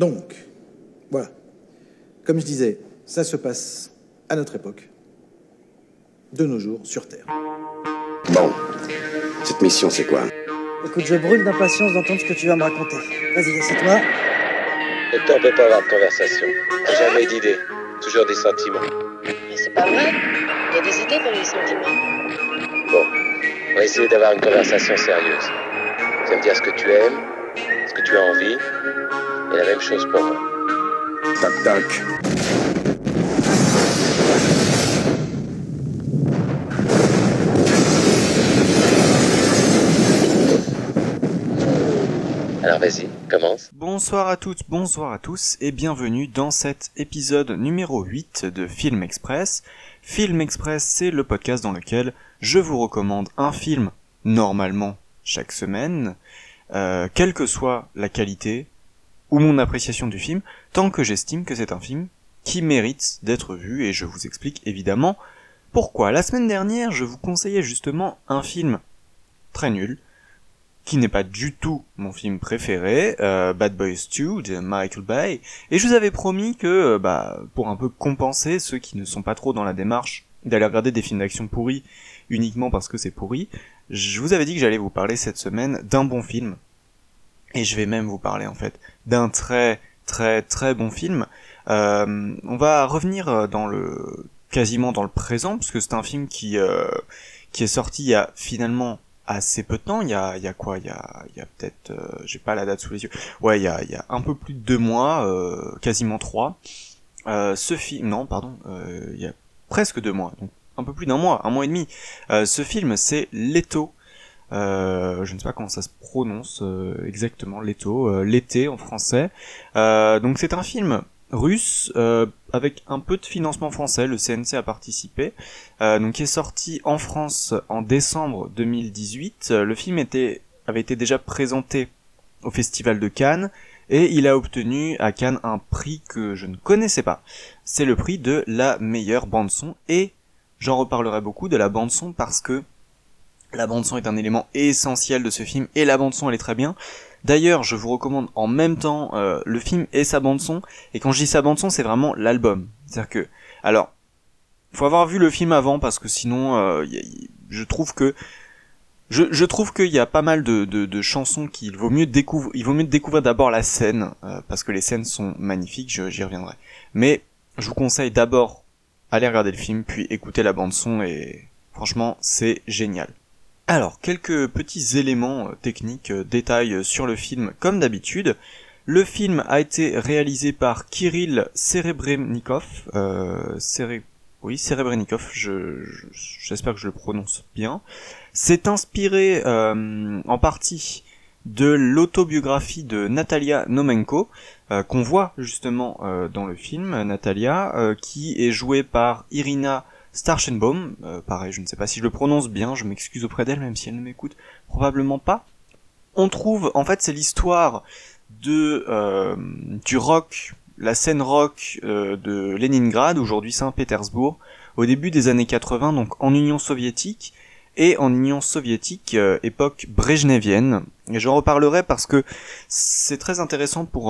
Donc, voilà. Comme je disais, ça se passe à notre époque, de nos jours, sur Terre. Bon, cette mission, c'est quoi? Écoute, je brûle d'impatience d'entendre ce que tu vas me raconter. Vas-y, assieds-toi. Le temps peut pas avoir de conversation. Jamais d'idées, toujours des sentiments. Mais c'est pas vrai. Il y a des idées dans les sentiments. Bon, on va essayer d'avoir une conversation sérieuse. Tu vas me dire ce que tu aimes, ce que tu as envie, et la même chose pour moi. Toc toc. Alors vas-y, commence. Bonsoir à toutes, bonsoir à tous et bienvenue dans cet épisode numéro 8 de Film Express. Film Express, c'est le podcast dans lequel je vous recommande un film normalement chaque semaine, euh, quelle que soit la qualité ou mon appréciation du film, tant que j'estime que c'est un film qui mérite d'être vu et je vous explique évidemment pourquoi. La semaine dernière, je vous conseillais justement un film très nul, qui n'est pas du tout mon film préféré, euh, Bad Boys 2 de Michael Bay, et je vous avais promis que, euh, bah, pour un peu compenser ceux qui ne sont pas trop dans la démarche d'aller regarder des films d'action pourris uniquement parce que c'est pourri, je vous avais dit que j'allais vous parler cette semaine d'un bon film, et je vais même vous parler en fait d'un très très très bon film. Euh, on va revenir dans le quasiment dans le présent parce que c'est un film qui euh, qui est sorti il y a finalement assez peu de temps, il y a, il y a quoi? Il y a, il y a peut-être, euh, j'ai pas la date sous les yeux. Ouais, il y a, il y a un peu plus de deux mois, euh, quasiment trois. Euh, ce film, non, pardon, euh, il y a presque deux mois, donc un peu plus d'un mois, un mois et demi. Euh, ce film, c'est Leto. Euh, je ne sais pas comment ça se prononce euh, exactement, euh, l'été en français. Euh, donc c'est un film russe euh, avec un peu de financement français, le CNC a participé, donc qui est sorti en France en décembre 2018. Euh, le film était avait été déjà présenté au Festival de Cannes et il a obtenu à Cannes un prix que je ne connaissais pas. C'est le prix de la meilleure bande son et j'en reparlerai beaucoup de la bande son parce que la bande son est un élément essentiel de ce film et la bande son elle est très bien. D'ailleurs, je vous recommande en même temps euh, le film et sa bande son. Et quand je dis sa bande son, c'est vraiment l'album. C'est-à-dire que, alors, faut avoir vu le film avant parce que sinon, euh, je trouve que je, je trouve qu'il y a pas mal de, chansons qu'il vaut mieux découvrir. Il vaut mieux découvrir d'abord la scène euh, parce que les scènes sont magnifiques. J'y reviendrai. Mais je vous conseille d'abord aller regarder le film puis écouter la bande son et franchement, c'est génial. Alors, quelques petits éléments euh, techniques, euh, détails euh, sur le film, comme d'habitude. Le film a été réalisé par Kirill Serebrennikov. Euh, Oui, Serebrennikov, je- je- j'espère que je le prononce bien. C'est inspiré en partie de l'autobiographie de Natalia Nomenko, qu'on voit justement dans le film, Natalia, qui est jouée par Irina Starchenbaum, euh, pareil, je ne sais pas si je le prononce bien, je m'excuse auprès d'elle, même si elle ne m'écoute probablement pas. On trouve, en fait, c'est l'histoire de euh, du rock, la scène rock euh, de Leningrad, aujourd'hui Saint-Pétersbourg, au début des années 80, donc en Union soviétique, et en Union soviétique, époque brejnevienne. Et j'en reparlerai parce que c'est très intéressant pour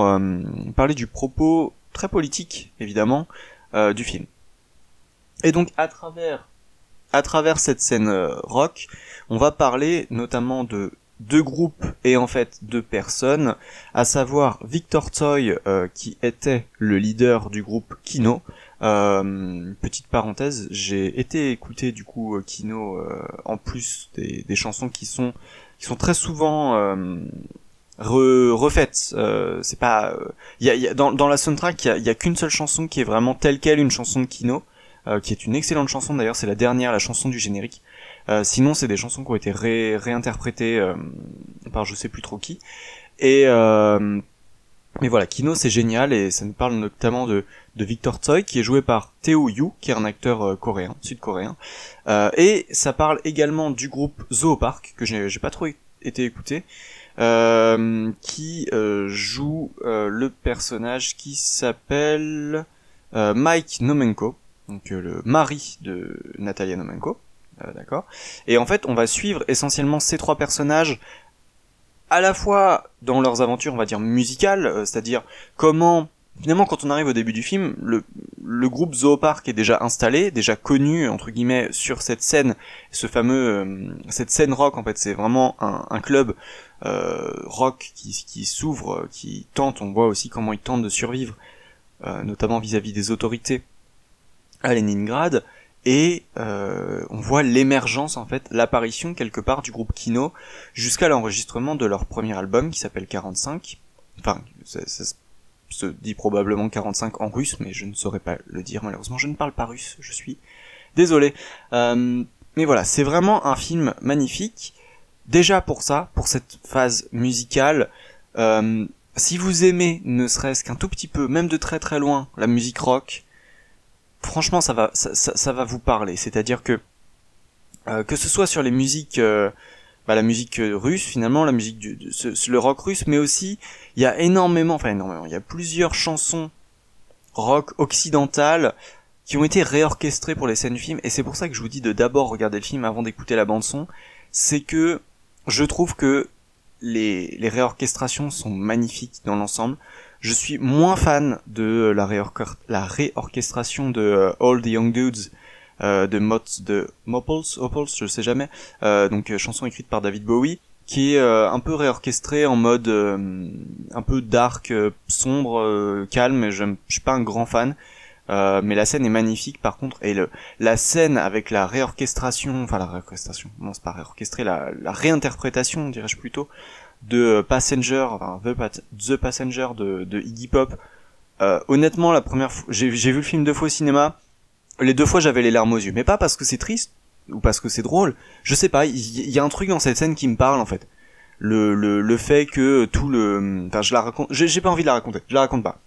parler du propos très politique, évidemment, du film. Et donc à travers à travers cette scène euh, rock, on va parler notamment de deux groupes et en fait deux personnes, à savoir Victor Tsoi euh, qui était le leader du groupe Kino. Euh, petite parenthèse, j'ai été écouter du coup euh, Kino euh, en plus des, des chansons qui sont qui sont très souvent euh, re- refaites. C'est pas y a, y a- dans, dans la soundtrack il y a, y a qu'une seule chanson qui est vraiment telle quelle une chanson de Kino qui est une excellente chanson d'ailleurs, c'est la dernière, la chanson du générique. Euh, sinon, c'est des chansons qui ont été ré- réinterprétées euh, par je sais plus trop qui. Et euh, mais voilà, Kino c'est génial et ça nous parle notamment de, de Victor Tsoi qui est joué par Teo Yu, qui est un acteur euh, coréen, sud-coréen. Euh, et ça parle également du groupe Zoopark que j'ai pas trop été écouté. euh, qui euh, joue euh, le personnage qui s'appelle euh, Mike Nomenko, donc euh, le mari de Natalia Nomenko, euh, d'accord. Et en fait, on va suivre essentiellement ces trois personnages à la fois dans leurs aventures, on va dire musicales, euh, c'est-à-dire comment finalement quand on arrive au début du film, le, le groupe Zoopark est déjà installé, déjà connu entre guillemets sur cette scène, ce fameux cette scène rock en fait, c'est vraiment un, club rock qui, s'ouvre, qui tente, on voit aussi comment ils tentent de survivre, notamment vis-à-vis des autorités à Leningrad, et euh, on voit l'émergence en fait, l'apparition quelque part du groupe Kino jusqu'à l'enregistrement de leur premier album qui s'appelle 45. Enfin, ça, se dit probablement 45 en russe, mais je ne saurais pas le dire malheureusement. Je ne parle pas russe, je suis désolé. Euh, mais voilà, c'est vraiment un film magnifique. Déjà pour ça, pour cette phase musicale. Euh, si vous aimez, ne serait-ce qu'un tout petit peu, même de très très loin, la musique rock, franchement ça va ça, va vous parler. C'est à dire que euh, que ce soit sur les musiques euh, bah, la musique euh, russe finalement la musique du le rock russe mais aussi il y a énormément enfin énormément il y a plusieurs chansons rock occidentales qui ont été réorchestrées pour les scènes du film. Et c'est pour ça que je vous dis de d'abord regarder le film avant d'écouter la bande son c'est que je trouve que les, les réorchestrations sont magnifiques dans l'ensemble je suis moins fan de la, réorchestra la réorchestration de euh, All the Young Dudes euh, de Mot de Moples, Opals, je sais jamais, euh, donc euh, chanson écrite par David Bowie, qui est euh, un peu réorchestrée en mode euh, un peu dark, sombre, calme. Je, je suis pas un grand fan. mais la scène est magnifique par contre et le, la scène avec la réorchestration enfin la réorchestration non c'est pas réorchestré la, la réinterprétation dirais-je plutôt de Passenger, enfin The, The Passenger de, de Iggy Pop. Euh, honnêtement, la première fois, j'ai vu le film deux fois au cinéma. Les deux fois, j'avais les larmes aux yeux, mais pas parce que c'est triste ou parce que c'est drôle. Je sais pas, il y, y, a un truc dans cette scène qui me parle en fait. Le, le, le fait que tout le, enfin, je la raconte, j'ai pas envie de la raconter, je la raconte pas.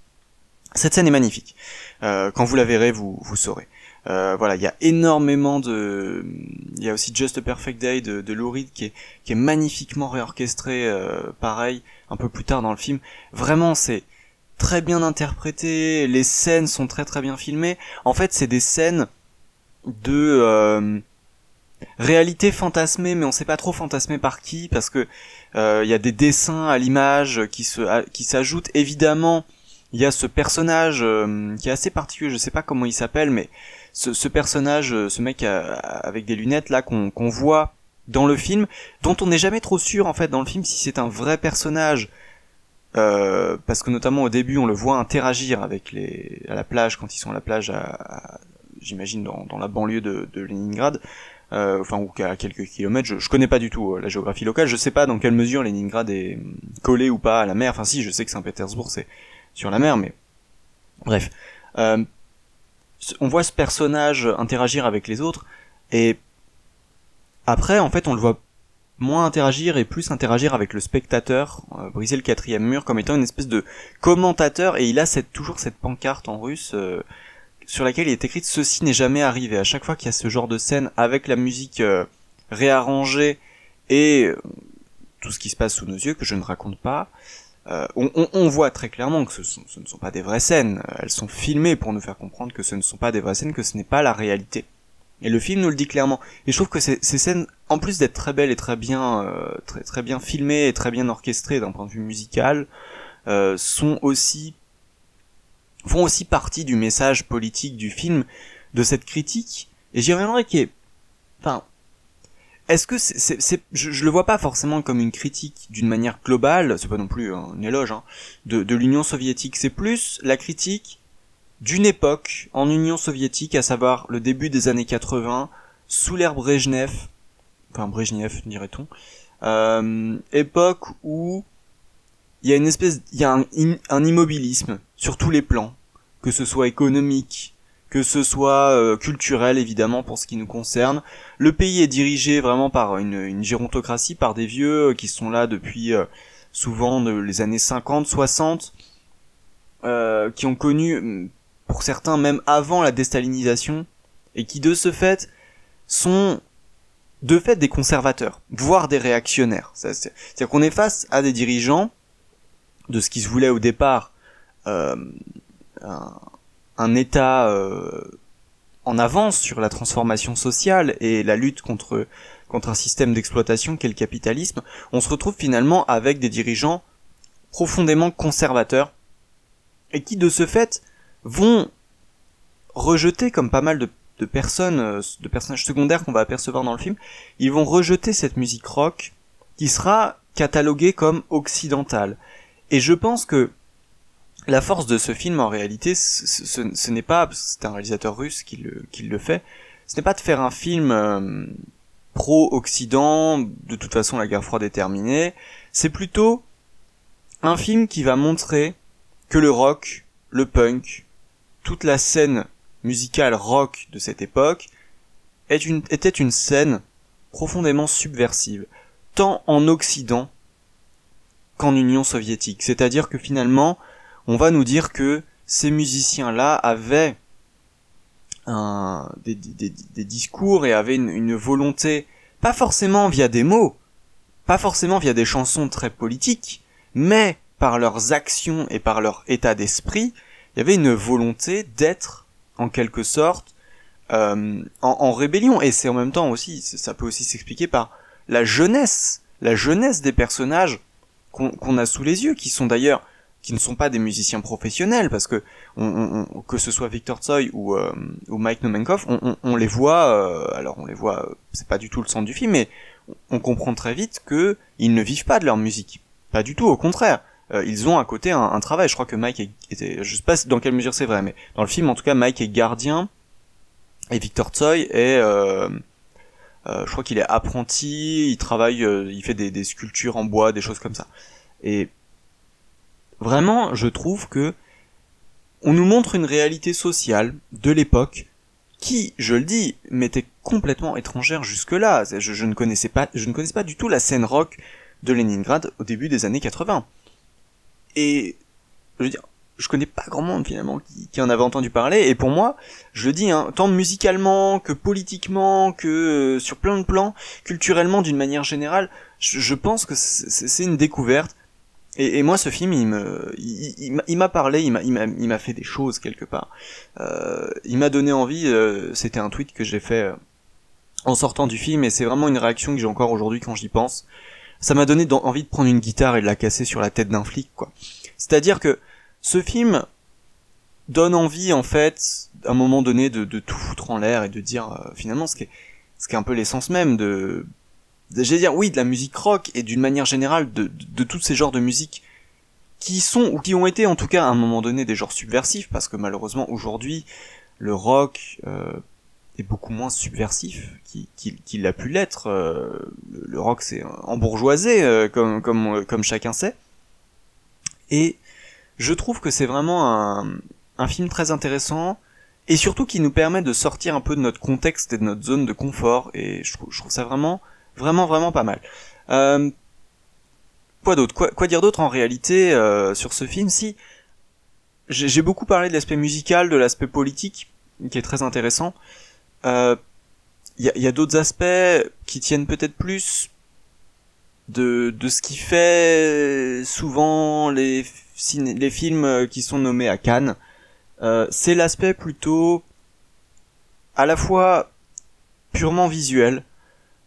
Cette scène est magnifique. Euh, quand vous la verrez, vous, vous saurez. Euh, voilà, il y a énormément de, il y a aussi Just a Perfect Day de, de Lou qui est, qui est magnifiquement réorchestré, euh, pareil, un peu plus tard dans le film. Vraiment, c'est très bien interprété, les scènes sont très très bien filmées. En fait, c'est des scènes de euh, réalité fantasmée, mais on sait pas trop fantasmée par qui, parce que il y a des dessins à l'image qui se, qui s'ajoutent. Évidemment, il y a ce personnage qui est assez particulier, je sais pas comment il s'appelle, mais ce, ce personnage, euh, ce mec euh, avec des lunettes là qu'on qu'on voit dans le film, dont on n'est jamais trop sûr en fait dans le film si c'est un vrai personnage, euh, parce que notamment au début on le voit interagir avec les à la plage quand ils sont à la plage, à, j'imagine dans, dans la banlieue de, de Leningrad, euh, enfin ou à quelques kilomètres. Je, je connais pas du tout euh, la géographie locale, je sais pas dans quelle mesure Leningrad est collé ou pas à la mer. Enfin si, je sais que Saint-Pétersbourg c'est sur la mer, mais bref. On voit ce personnage interagir avec les autres, et après, en fait, on le voit moins interagir et plus interagir avec le spectateur, euh, briser le quatrième mur comme étant une espèce de commentateur, et il a cette, toujours cette pancarte en russe euh, sur laquelle il est écrit ceci n'est jamais arrivé. À chaque fois qu'il y a ce genre de scène avec la musique euh, réarrangée et tout ce qui se passe sous nos yeux que je ne raconte pas, euh, on, on, on, voit très clairement que ce, sont, ce, ne sont pas des vraies scènes. Elles sont filmées pour nous faire comprendre que ce ne sont pas des vraies scènes, que ce n'est pas la réalité. Et le film nous le dit clairement. Et je trouve que ces, ces scènes, en plus d'être très belles et très bien, euh, très, très bien filmées et très bien orchestrées d'un point de vue musical, euh, sont aussi font aussi partie du message politique du film, de cette critique. Et j'y reviendrai qui est, enfin, est-ce que c'est, c'est, c'est je, je, le vois pas forcément comme une critique d'une manière globale, c'est pas non plus un éloge, hein, de, de l'Union soviétique, c'est plus la critique d'une époque en Union soviétique, à savoir le début des années 80, sous l'ère Brejnev, enfin Brejnev dirait-on, euh, époque où il y a une espèce, il y a un, un, immobilisme sur tous les plans, que ce soit économique, que ce soit euh, culturel évidemment pour ce qui nous concerne. Le pays est dirigé vraiment par une, une gérontocratie, par des vieux euh, qui sont là depuis euh, souvent les années 50, 60, euh, qui ont connu, pour certains même avant la déstalinisation, et qui de ce fait sont de fait des conservateurs, voire des réactionnaires. C'est-à-dire qu'on est face à des dirigeants de ce qui se voulait au départ euh, un, un, État euh, en avance sur la transformation sociale et la lutte contre contre un système d'exploitation qu'est le capitalisme, on se retrouve finalement avec des dirigeants profondément conservateurs et qui de ce fait vont rejeter comme pas mal de, de personnes, euh, de personnages secondaires qu'on va apercevoir dans le film, ils vont rejeter cette musique rock qui sera cataloguée comme occidentale. Et je pense que la force de ce film en réalité, ce, n'est pas, c'est un réalisateur russe qui le, fait, ce n'est pas de faire un film euh, pro-Occident, de toute façon la guerre froide est terminée, c'est plutôt un film qui va montrer que le rock, le punk, toute la scène musicale rock de cette époque était une scène profondément subversive, tant en Occident qu'en Union soviétique. C'est-à-dire que finalement, on va nous dire que ces musiciens-là avaient des, discours et avaient une, volonté, pas forcément via des mots, pas forcément via des chansons très politiques, mais par leurs actions et par leur état d'esprit, il y avait une volonté d'être, en quelque sorte, euh, en, rébellion. Et c'est en même temps aussi, ça peut aussi s'expliquer par la jeunesse, la jeunesse des personnages qu'on a sous les yeux, qui sont d'ailleurs, qui ne sont pas des musiciens professionnels, parce que on, on- que ce soit Victor Tsoi ou, euh, ou Mike Nomenkov, on, on- les voit, euh, alors on les voit, euh, c'est pas du tout le centre du film, mais on comprend très vite que ils ne vivent pas de leur musique, pas du tout, au contraire. Euh, ils ont à côté un, un travail. Je crois que Mike était, je sais pas dans quelle mesure c'est vrai, mais dans le film, en tout cas, Mike est gardien et Victor Tsoi est, euh, euh, je crois qu'il est apprenti. Il travaille, euh, il fait des, des sculptures en bois, des choses comme ça. Et vraiment, je trouve que on nous montre une réalité sociale de l'époque qui, je le dis, m'était complètement étrangère jusque-là. Je, ne connaissais pas, du tout la scène rock de Leningrad au début des années 80. Et je veux dire, je connais pas grand monde finalement qui, en avait entendu parler. Et pour moi, je le dis, hein, tant musicalement que politiquement, que euh, sur plein de plans, culturellement d'une manière générale, je, pense que c'est une découverte. Et, et moi, ce film, il me, il, il m'a- parlé, il m'a, il m'a, fait des choses quelque part. Euh, il m'a donné envie. euh, C'était un tweet que j'ai fait euh, en sortant du film, et c'est vraiment une réaction que j'ai encore aujourd'hui quand j'y pense. Ça m'a donné envie de prendre une guitare et de la casser sur la tête d'un flic, quoi. C'est-à-dire que ce film donne envie, en fait, à un moment donné, de, de tout foutre en l'air et de dire euh, finalement ce qui est, ce qui est un peu l'essence même de j'allais dire oui, de la musique rock et d'une manière générale de, tous ces genres de musique qui sont ou qui ont été en tout cas à un moment donné des genres subversifs parce que malheureusement aujourd'hui le rock euh, est beaucoup moins subversif qu'il qu'il- qu'il a pu l'être. euh, le, rock c'est embourgeoisé euh, comme comme comme chacun sait. Et je trouve que c'est vraiment un, un film très intéressant et surtout qui nous permet de sortir un peu de notre contexte et de notre zone de confort et je trouve ça vraiment vraiment vraiment pas mal. Euh, quoi d'autre? Quoi, dire d'autre en réalité euh, sur ce film? Si j'ai beaucoup parlé de l'aspect musical, de l'aspect politique qui est très intéressant. Euh, Il y a, il y a d'autres aspects qui tiennent peut-être plus de, ce qui fait souvent les, les films qui sont nommés à Cannes. Euh, c'est l'aspect plutôt à la fois purement visuel.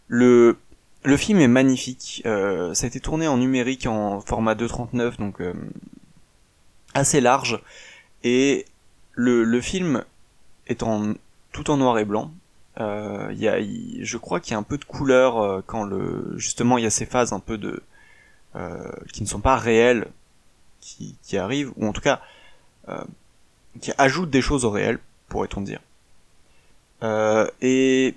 Le, le film est magnifique. Euh, ça a été tourné en numérique en format 2.39, donc euh, assez large. Et le, le film est en, tout en noir et blanc. Euh, y a, il- je crois qu'il y a un peu de couleur euh, quand le, justement il y a ces phases un peu de, euh, qui ne sont pas réelles, qui, qui arrivent, ou en tout cas euh, qui ajoutent des choses au réel, pourrait-on dire. Et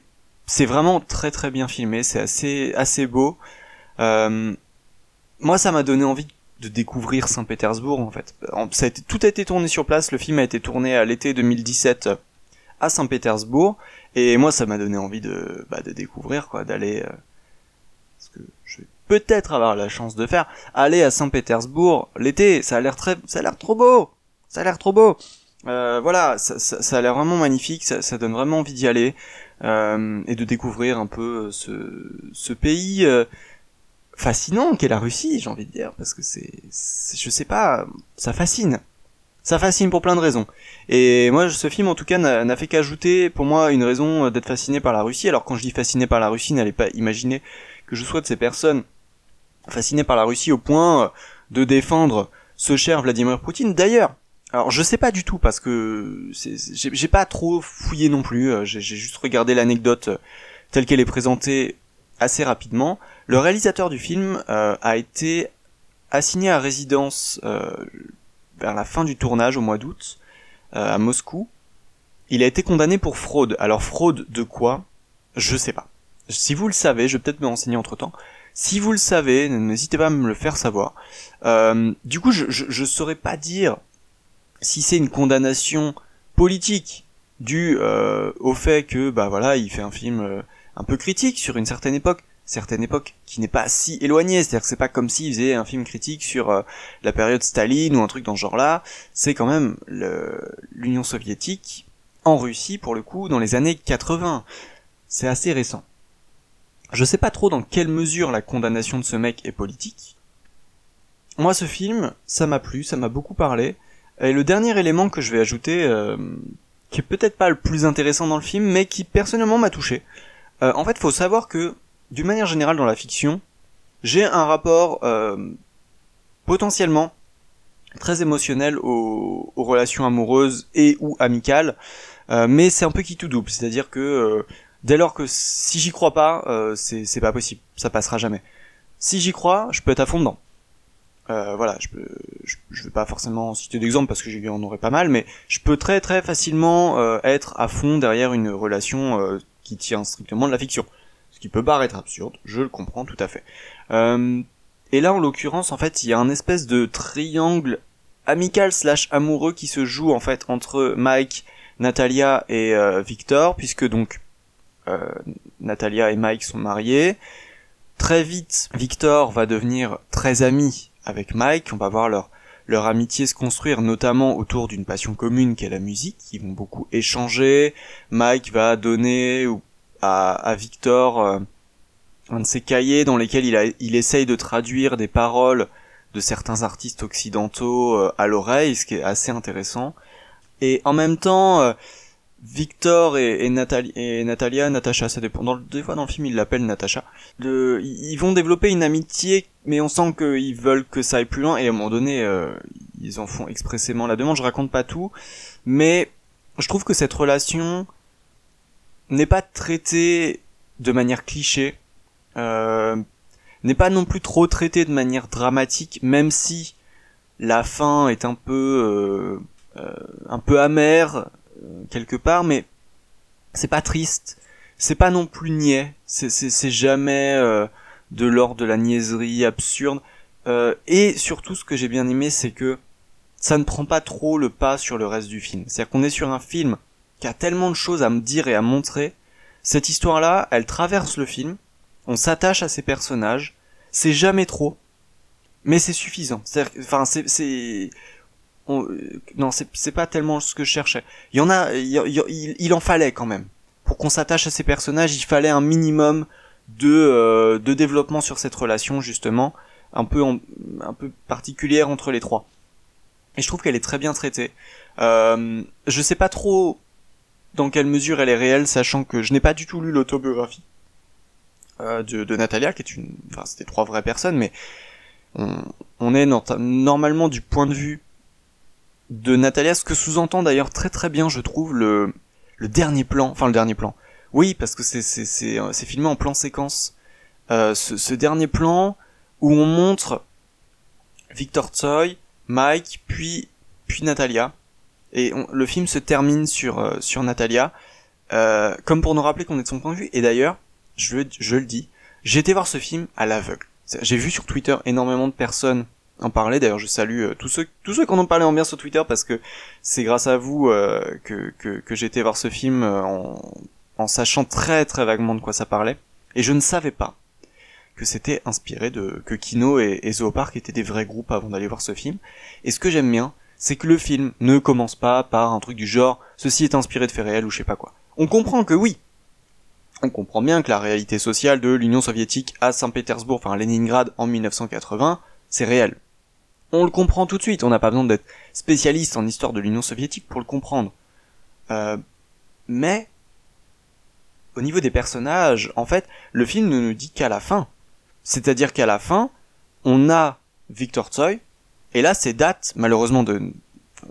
c'est vraiment très très bien filmé, c'est assez assez beau. Euh, moi, ça m'a donné envie de découvrir Saint-Pétersbourg en fait. Tout a été tourné sur place. Le film a été tourné à l'été 2017 à Saint-Pétersbourg, et moi, ça m'a donné envie de bah, de découvrir quoi, d'aller. euh, ce que je vais peut-être avoir la chance de faire, aller à Saint-Pétersbourg l'été. Ça a l'air très, ça a l'air trop beau. Ça a l'air trop beau. Euh, voilà, ça, a l'air vraiment magnifique, ça donne vraiment envie d'y aller euh, et de découvrir un peu ce, ce pays euh, fascinant qu'est la Russie, j'ai envie de dire, parce que c'est, je sais pas, ça fascine. Ça fascine pour plein de raisons. Et moi, ce film, en tout cas, n'a fait qu'ajouter, pour moi, une raison euh, d'être fasciné par la Russie. Alors, quand je dis fasciné par la Russie, n'allez pas imaginer que je sois de ces personnes fascinées par la Russie au point euh, de défendre ce cher Vladimir Poutine. D'ailleurs, alors je sais pas du tout parce que j'ai pas trop fouillé non plus. euh, J'ai j'ai juste regardé l'anecdote euh, telle qu'elle est présentée assez rapidement. Le réalisateur du film euh, a été assigné à résidence euh, vers la fin du tournage au mois d'août euh, à Moscou. Il a été condamné pour fraude. Alors fraude de quoi? Je sais pas. Si vous le savez, je vais peut-être me renseigner entre temps. Si vous le savez, n'hésitez pas à me le faire savoir. Euh, du coup, je, je, je saurais pas dire si c'est une condamnation politique due euh, au fait que bah voilà, il fait un film euh, un peu critique sur une certaine époque, certaine époque qui n'est pas si éloignée, c'est-à-dire que c'est pas comme s'il faisait un film critique sur euh, la période Staline ou un truc dans ce genre-là, c'est quand même l'Union soviétique en Russie pour le coup dans les années 80. C'est assez récent. Je sais pas trop dans quelle mesure la condamnation de ce mec est politique. Moi, ce film, ça m'a plu, ça m'a beaucoup parlé. Et le dernier élément que je vais ajouter, euh, qui est peut-être pas le plus intéressant dans le film, mais qui personnellement m'a touché. Euh, en fait, faut savoir que, d'une manière générale dans la fiction, j'ai un rapport euh, potentiellement très émotionnel aux, aux relations amoureuses et ou amicales, mais c'est un peu qui tout double, c'est-à-dire que dès lors que si j'y crois pas, c'est pas possible, ça passera jamais. Si j'y crois, je peux être à fond dedans. Euh, voilà, je peux, je, je vais pas forcément citer d'exemple parce que j'en aurais pas mal, mais je peux très très facilement euh, être à fond derrière une relation euh, qui tient strictement de la fiction. Ce qui peut paraître absurde, je le comprends tout à fait. Euh, et là, en l'occurrence, en fait, il y a un espèce de triangle amical slash amoureux qui se joue en fait entre Mike, Natalia et euh, Victor, puisque donc euh, Natalia et Mike sont mariés. Très vite, Victor va devenir très ami avec Mike. On va voir leur amitié se construire, notamment autour d'une passion commune qu'est la musique. Ils vont beaucoup échanger. Mike va donner à, Victor euh, un de ses cahiers dans lesquels il, il essaye de traduire des paroles de certains artistes occidentaux euh, à l'oreille, ce qui est assez intéressant. Et en même temps, euh, Victor et, Natalia, Natacha, ça dépend. Dans, des fois dans le film, ils l'appellent Natacha. De, ils vont développer une amitié, mais on sent qu'ils veulent que ça aille plus loin. Et à un moment donné, euh, ils en font expressément la demande. Je raconte pas tout, mais je trouve que cette relation n'est pas traitée de manière cliché, euh, n'est pas non plus trop traitée de manière dramatique, même si la fin est un peu euh, euh, un peu amère euh, quelque part, mais c'est pas triste, c'est pas non plus niais, c'est jamais euh, de l'ordre de la niaiserie absurde. Euh, et surtout, ce que j'ai bien aimé, c'est que ça ne prend pas trop le pas sur le reste du film. C'est-à-dire qu'on est sur un film qui a tellement de choses à me dire et à montrer. Cette histoire-là, elle traverse le film. On s'attache à ces personnages. C'est jamais trop, mais c'est suffisant. C'est-à-dire, enfin, c'est, euh, non, c'est, pas tellement ce que je cherchais. Il y en a, il- il en fallait quand même. Pour qu'on s'attache à ces personnages, il fallait un minimum de, euh, de développement sur cette relation justement, un peu, en- un peu particulière entre les trois. Et je trouve qu'elle est très bien traitée. Euh, je sais pas trop dans quelle mesure elle est réelle, sachant que je n'ai pas du tout lu l'autobiographie euh, de, de Natalia, qui est une, enfin c'était trois vraies personnes, mais on, on est nor- normalement du point de vue de Natalia, ce que sous-entend d'ailleurs très très bien, je trouve, le, le dernier plan, enfin le dernier plan. Oui, parce que c'est c'est c'est euh, c'est filmé en plan séquence. Euh, ce, ce dernier plan où on montre Victor Tsoi, Mike, puis puis Natalia, et on- le film se termine sur euh, sur Natalia, euh, comme pour nous rappeler qu'on est de son point de vue. Et d'ailleurs, je je le dis, j'ai été voir ce film à l'aveugle. J'ai vu sur Twitter énormément de personnes en parler. D'ailleurs, je salue euh, tous ceux tous ceux qui en ont parlé en bien sur Twitter parce que c'est grâce à vous euh, que, que que j'ai été voir ce film euh, en en sachant très très vaguement de quoi ça parlait. Et je ne savais pas que c'était inspiré de que Kino et, et Zoopark étaient des vrais groupes avant d'aller voir ce film. Et ce que j'aime bien, c'est que le film ne commence pas par un truc du genre ceci est inspiré de faits réels ou je sais pas quoi. On comprend que oui. On comprend bien que la réalité sociale de l'Union soviétique à Saint-Pétersbourg, enfin Leningrad en 1980, c'est réel. On le comprend tout de suite. On n'a pas besoin d'être spécialiste en histoire de l'Union soviétique pour le comprendre. Euh, mais au niveau des personnages, en fait, le film ne nous dit qu'à la fin. C'est-à-dire qu'à la fin, on a Victor Tsoi, et là, ces dates, malheureusement, de,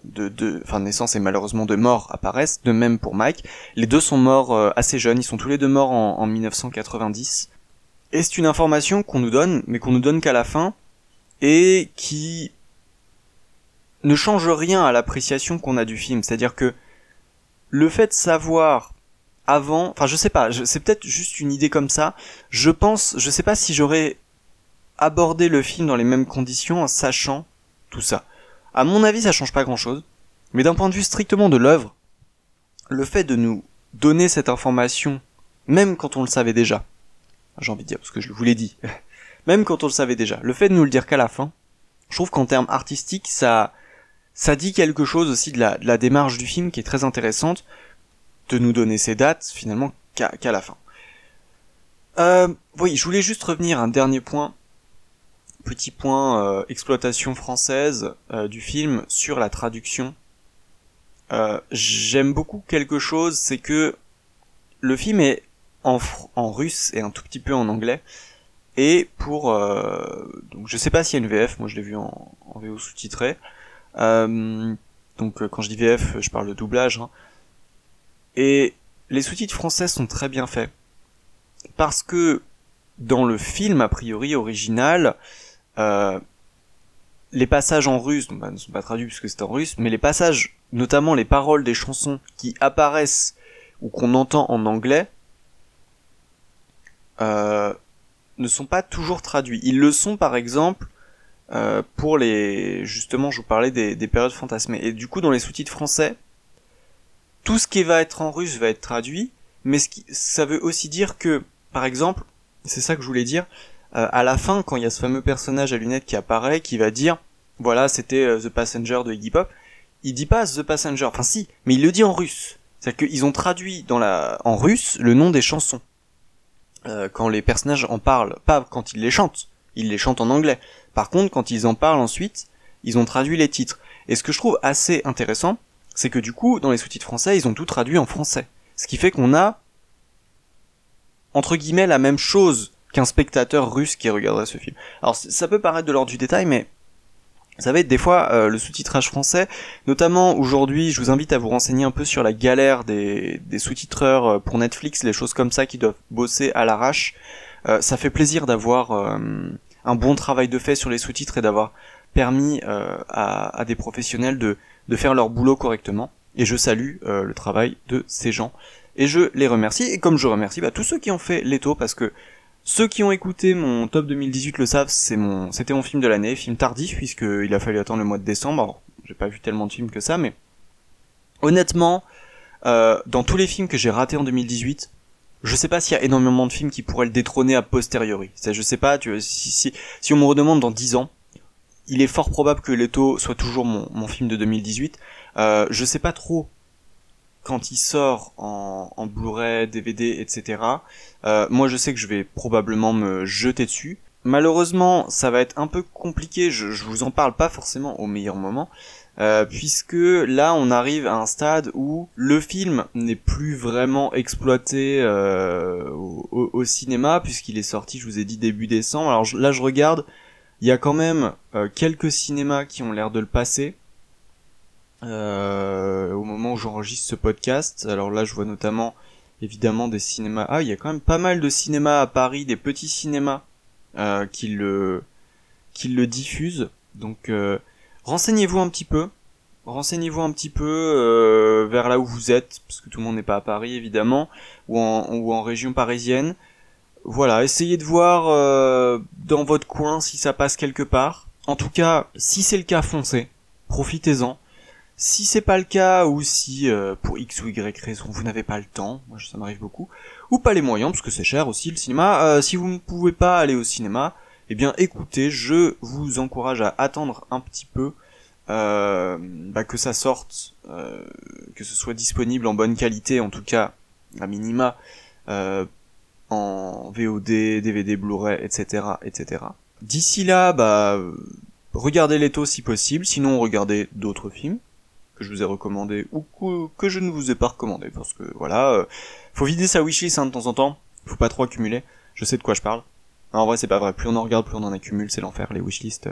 de, de, enfin, de naissance et malheureusement de mort apparaissent, de même pour Mike. Les deux sont morts euh, assez jeunes, ils sont tous les deux morts en, en 1990. Et c'est une information qu'on nous donne, mais qu'on nous donne qu'à la fin, et qui ne change rien à l'appréciation qu'on a du film. C'est-à-dire que le fait de savoir avant, enfin je sais pas, c'est peut-être juste une idée comme ça. Je pense, je sais pas si j'aurais abordé le film dans les mêmes conditions en sachant tout ça. À mon avis, ça change pas grand-chose, mais d'un point de vue strictement de l'œuvre, le fait de nous donner cette information, même quand on le savait déjà, j'ai envie de dire parce que je vous l'ai dit, même quand on le savait déjà, le fait de nous le dire qu'à la fin, je trouve qu'en termes artistiques, ça, ça dit quelque chose aussi de la, de la démarche du film qui est très intéressante, de nous donner ces dates finalement qu'à la fin. Euh, oui, je voulais juste revenir à un dernier point, petit point euh, exploitation française euh, du film sur la traduction. Euh, J'aime beaucoup quelque chose, c'est que le film est en, en russe et un tout petit peu en anglais. Et pour euh, donc je sais pas s'il y a une VF, moi je l'ai vu en, VO sous-titré. Euh, donc quand je dis VF, je parle de doublage. Hein. Et les sous-titres français sont très bien faits. Parce que dans le film, a priori, original, euh, les passages en russe bah, ne sont pas traduits puisque c'est en russe, mais les passages, notamment les paroles des chansons qui apparaissent ou qu'on entend en anglais, euh, ne sont pas toujours traduits. Ils le sont par exemple euh, pour les... Justement, je vous parlais des, des périodes fantasmées. Et du coup, dans les sous-titres français, tout ce qui va être en russe va être traduit, mais ce qui, ça veut aussi dire que, par exemple, c'est ça que je voulais dire, euh, à la fin, quand il y a ce fameux personnage à lunettes qui apparaît, qui va dire, voilà, c'était euh, The Passenger de Iggy Pop, il dit pas The Passenger, enfin si, mais il le dit en russe. C'est-à-dire qu'ils ont traduit dans la, en russe le nom des chansons. Euh, quand les personnages en parlent, pas quand ils les chantent, ils les chantent en anglais. Par contre, quand ils en parlent ensuite, ils ont traduit les titres. Et ce que je trouve assez intéressant, c'est que du coup, dans les sous-titres français, ils ont tout traduit en français. Ce qui fait qu'on a, entre guillemets, la même chose qu'un spectateur russe qui regarderait ce film. Alors ça peut paraître de l'ordre du détail, mais ça va être des fois euh, le sous-titrage français, notamment aujourd'hui, je vous invite à vous renseigner un peu sur la galère des, des sous-titreurs euh, pour Netflix, les choses comme ça qui doivent bosser à l'arrache. Euh, ça fait plaisir d'avoir euh, un bon travail de fait sur les sous-titres et d'avoir permis euh, à, à, des professionnels de, de faire leur boulot correctement. Et je salue euh, le travail de ces gens. Et je les remercie. Et comme je remercie bah, tous ceux qui ont fait l'étau, parce que ceux qui ont écouté mon top 2018 le savent, c'est mon, c'était mon film de l'année, film tardif, puisqu'il a fallu attendre le mois de décembre. J'ai pas vu tellement de films que ça, mais honnêtement, euh, dans tous les films que j'ai ratés en 2018, je sais pas s'il y a énormément de films qui pourraient le détrôner a posteriori. C'est, je sais pas, si, si, si on me redemande dans 10 ans, il est fort probable que Leto soit toujours mon, mon film de 2018. Euh, je sais pas trop quand il sort en, Blu-ray, DVD, etc. Euh, moi, je sais que je vais probablement me jeter dessus. Malheureusement, ça va être un peu compliqué. Je, vous en parle pas forcément au meilleur moment. Euh, puisque là on arrive à un stade où le film n'est plus vraiment exploité euh, au, cinéma puisqu'il est sorti, je vous ai dit début décembre. Alors là je regarde, il y a quand même quelques cinémas qui ont l'air de le passer. Euh, au moment où j'enregistre ce podcast, alors là je vois notamment évidemment des cinémas. Ah, il y a quand même pas mal de cinémas à Paris, des petits cinémas euh, qui le qui le diffusent. Donc euh, renseignez-vous un petit peu, renseignez-vous un petit peu euh, vers là où vous êtes, parce que tout le monde n'est pas à Paris évidemment, ou en ou en région parisienne voilà, essayez de voir euh, dans votre coin si ça passe quelque part. En tout cas, si c'est le cas, foncez, profitez-en. Si c'est pas le cas, ou si euh, pour X ou Y raison vous n'avez pas le temps, moi ça m'arrive beaucoup, ou pas les moyens parce que c'est cher aussi le cinéma. Euh, si vous ne pouvez pas aller au cinéma, eh bien écoutez, je vous encourage à attendre un petit peu euh, bah, que ça sorte, euh, que ce soit disponible en bonne qualité, en tout cas à minima, euh, en VOD, DVD, Blu-ray, etc., etc. D'ici là, bah, regardez Leto si possible, sinon regardez d'autres films que je vous ai recommandés ou que, je ne vous ai pas recommandés, parce que voilà, euh, faut vider sa wishlist hein, de temps en temps, faut pas trop accumuler, je sais de quoi je parle. En vrai c'est pas vrai, plus on en regarde, plus on en accumule, c'est l'enfer, les wishlists.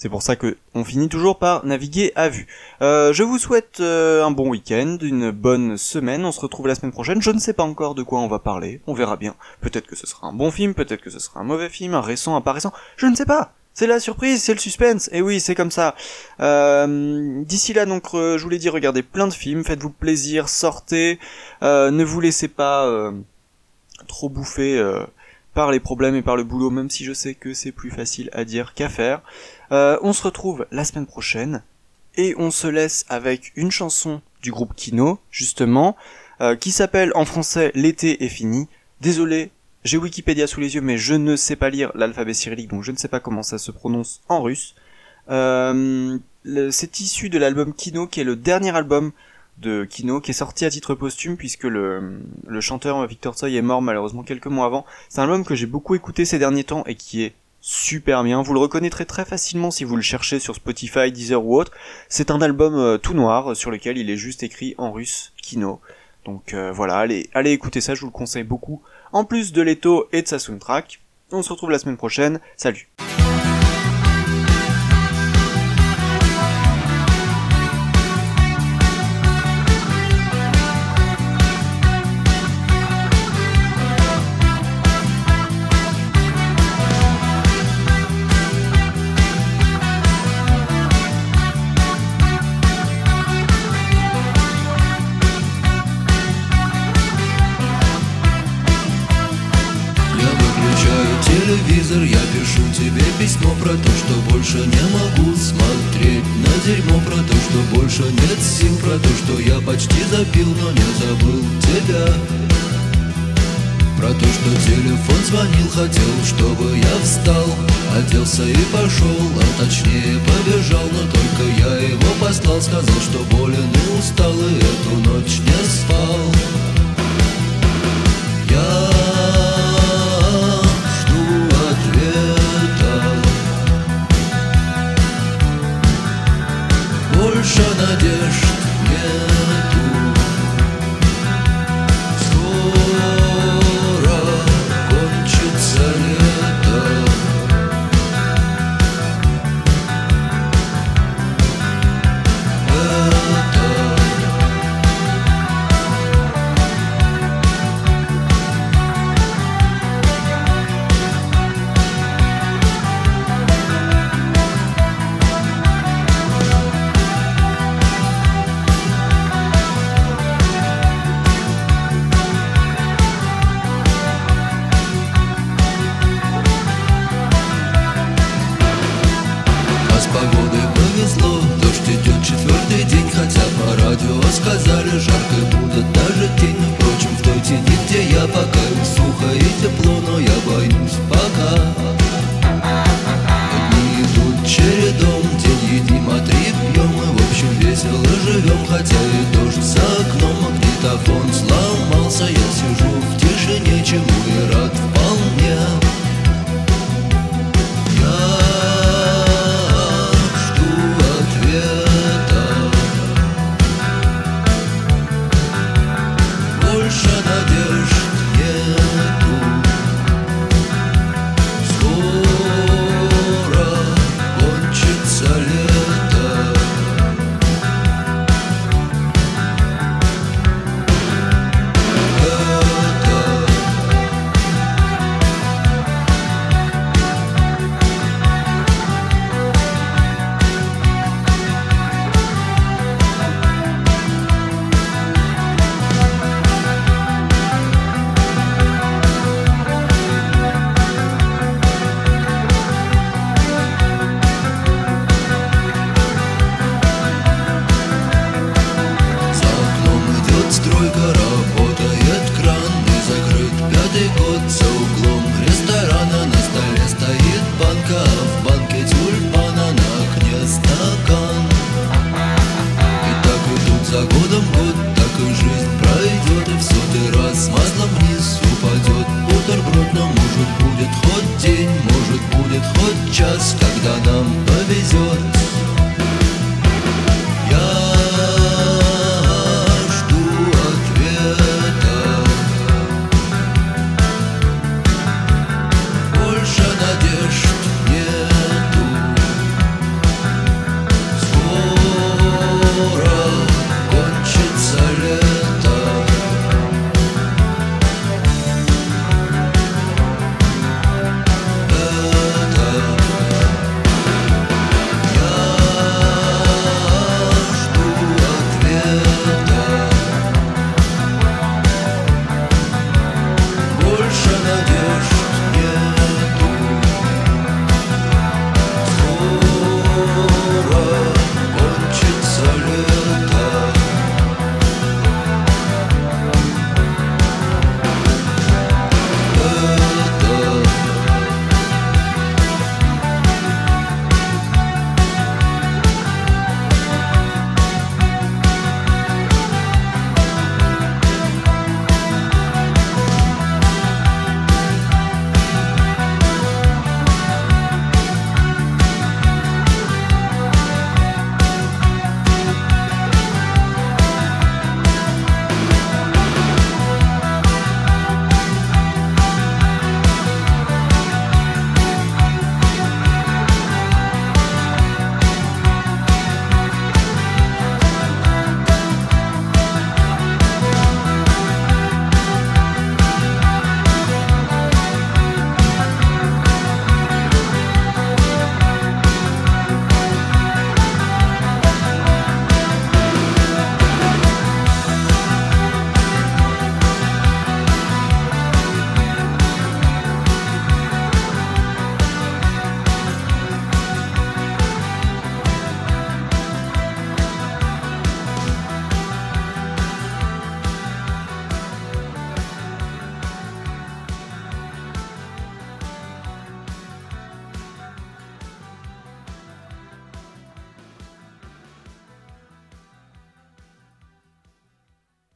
C'est pour ça que on finit toujours par naviguer à vue. Euh, je vous souhaite euh, un bon week-end, une bonne semaine. On se retrouve la semaine prochaine. Je ne sais pas encore de quoi on va parler. On verra bien. Peut-être que ce sera un bon film, peut-être que ce sera un mauvais film, un récent, un pas récent. Je ne sais pas. C'est la surprise, c'est le suspense. Et oui, c'est comme ça. Euh, D'ici là, donc, euh, je vous l'ai dit, regardez plein de films, faites-vous plaisir, sortez, euh, ne vous laissez pas trop bouffer par les problèmes et par le boulot, même si je sais que c'est plus facile à dire qu'à faire. On se retrouve la semaine prochaine et on se laisse avec une chanson du groupe Kino, justement, qui s'appelle en français L'été est fini. Désolé, j'ai Wikipédia sous les yeux, mais je ne sais pas lire l'alphabet cyrillique, donc je ne sais pas comment ça se prononce en russe. Euh, c'est issu de l'album Kino, qui est le dernier album de Kino, qui est sorti à titre posthume, puisque le, chanteur Victor Tsoi est mort malheureusement quelques mois avant. C'est un album que j'ai beaucoup écouté ces derniers temps et qui est super bien. Vous le reconnaîtrez très facilement si vous le cherchez sur Spotify, Deezer ou autre. C'est un album euh, tout noir sur lequel il est juste écrit en russe Kino. Donc euh, voilà, allez, allez écouter ça, je vous le conseille beaucoup. En plus de Leto et de sa soundtrack. On se retrouve la semaine prochaine. Salut. Хотел, чтобы я встал. Оделся и пошел, а точнее побежал. Но только я его послал, сказал, что болен и устал. И эту ночь не of a